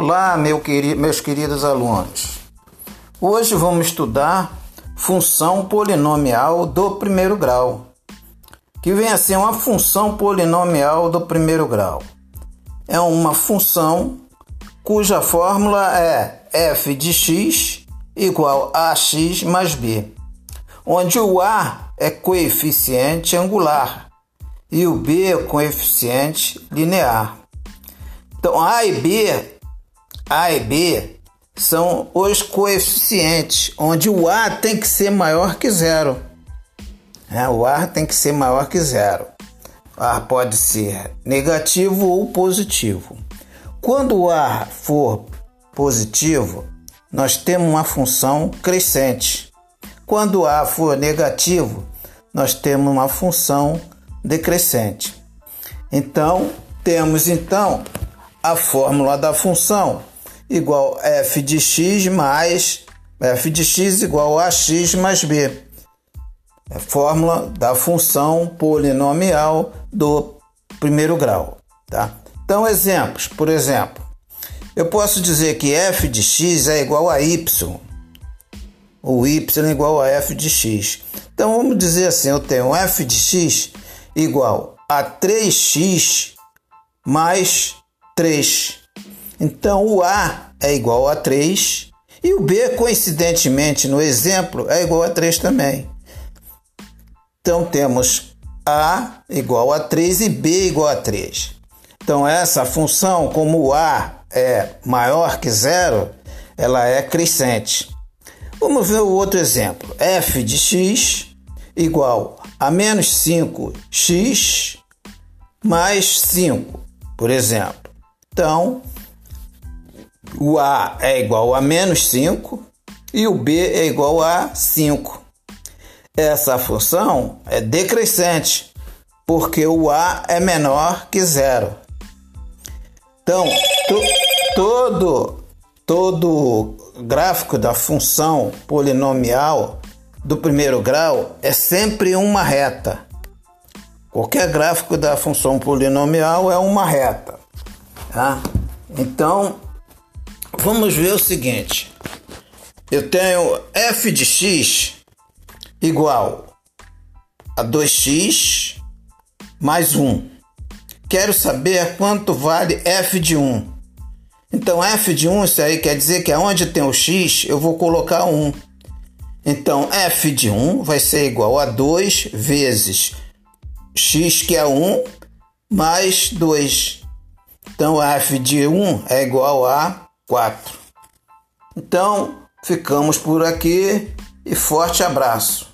Olá, meu querido, meus queridos alunos. Hoje vamos estudar função polinomial do primeiro grau, que vem a ser uma função polinomial do primeiro grau. É uma função cuja fórmula é f de x igual a x mais b, onde o a é coeficiente angular e o b é coeficiente linear. Então, A e B, A e B são os coeficientes, onde o A tem que ser maior que zero. É, o A tem que ser maior que zero. O A pode ser negativo ou positivo. Quando o A for positivo, nós temos uma função crescente. Quando o A for negativo, nós temos uma função decrescente. Então, temos então a fórmula da função igual f de x mais f de x igual a x mais b. É fórmula da função polinomial do primeiro grau, tá? Então, exemplos, por exemplo, eu posso dizer que f de x é igual a y, ou y é igual a f de x. Então, vamos dizer assim, eu tenho f de x igual a 3x mais 3. Então o A é igual a 3 e o B, coincidentemente, no exemplo, é igual a 3 também. Então temos A igual a 3 e B igual a 3. Então essa função, como A é maior que zero, ela é crescente. Vamos ver o outro exemplo. f de x igual a menos 5x mais 5, por exemplo. Então, o A é igual a menos 5 e o B é igual a 5. Essa função é decrescente, porque o A é menor que zero. Então, to, todo, todo gráfico da função polinomial do primeiro grau é sempre uma reta. Qualquer gráfico da função polinomial é uma reta. Tá? Então, vamos ver o seguinte. Eu tenho f de x igual a 2x mais 1. Quero saber quanto vale f de 1. Então, f de 1, isso aí quer dizer que aonde tem o x, eu vou colocar 1. Então, f de 1 vai ser igual a 2 vezes x, que é 1, mais 2. Então, f de 1 é igual a 4. Então, ficamos por aqui e forte abraço.